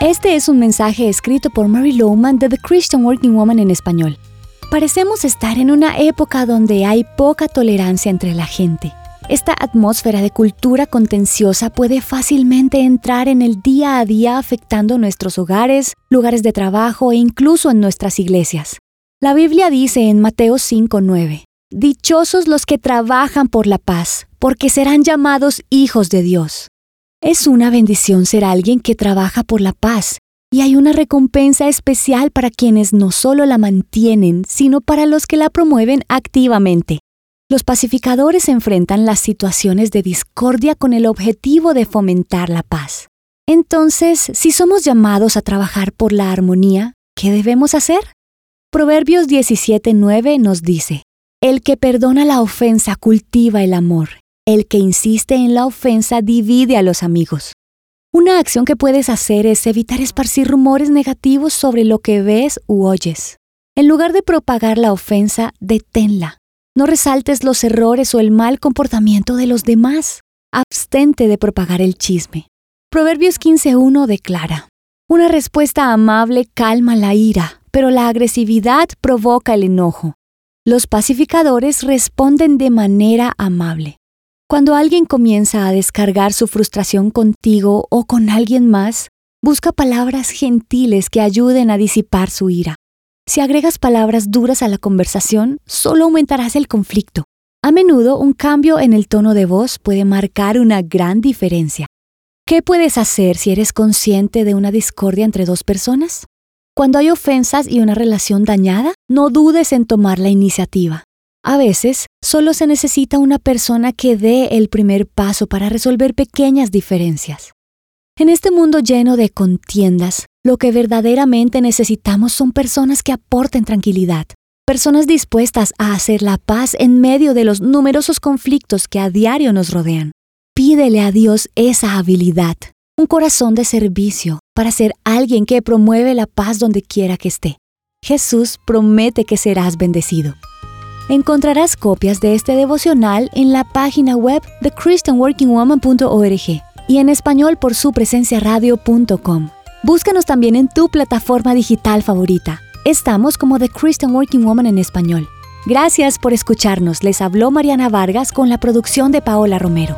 Este es un mensaje escrito por Mary Lowman de The Christian Working Woman en español. Parecemos estar en una época donde hay poca tolerancia entre la gente. Esta atmósfera de cultura contenciosa puede fácilmente entrar en el día a día afectando nuestros hogares, lugares de trabajo e incluso en nuestras iglesias. La Biblia dice en Mateo 5:9, Dichosos los que trabajan por la paz, porque serán llamados hijos de Dios. Es una bendición ser alguien que trabaja por la paz, y hay una recompensa especial para quienes no solo la mantienen, sino para los que la promueven activamente. Los pacificadores enfrentan las situaciones de discordia con el objetivo de fomentar la paz. Entonces, si somos llamados a trabajar por la armonía, ¿qué debemos hacer? Proverbios 17:9 nos dice, El que perdona la ofensa cultiva el amor, el que insiste en la ofensa divide a los amigos. Una acción que puedes hacer es evitar esparcir rumores negativos sobre lo que ves u oyes. En lugar de propagar la ofensa, deténla. No resaltes los errores o el mal comportamiento de los demás. Abstente de propagar el chisme. Proverbios 15.1 declara, Una respuesta amable calma la ira, pero la agresividad provoca el enojo. Los pacificadores responden de manera amable. Cuando alguien comienza a descargar su frustración contigo o con alguien más, busca palabras gentiles que ayuden a disipar su ira. Si agregas palabras duras a la conversación, solo aumentarás el conflicto. A menudo un cambio en el tono de voz puede marcar una gran diferencia. ¿Qué puedes hacer si eres consciente de una discordia entre dos personas? Cuando hay ofensas y una relación dañada, no dudes en tomar la iniciativa. A veces, solo se necesita una persona que dé el primer paso para resolver pequeñas diferencias. En este mundo lleno de contiendas, lo que verdaderamente necesitamos son personas que aporten tranquilidad, personas dispuestas a hacer la paz en medio de los numerosos conflictos que a diario nos rodean. Pídele a Dios esa habilidad, un corazón de servicio, para ser alguien que promueve la paz donde quiera que esté. Jesús promete que serás bendecido. Encontrarás copias de este devocional en la página web de christianworkingwoman.org y en español por su presencia radio.com. Búscanos también en tu plataforma digital favorita. Estamos como The Christian Working Woman en español. Gracias por escucharnos. Les habló Mariana Vargas con la producción de Paola Romero.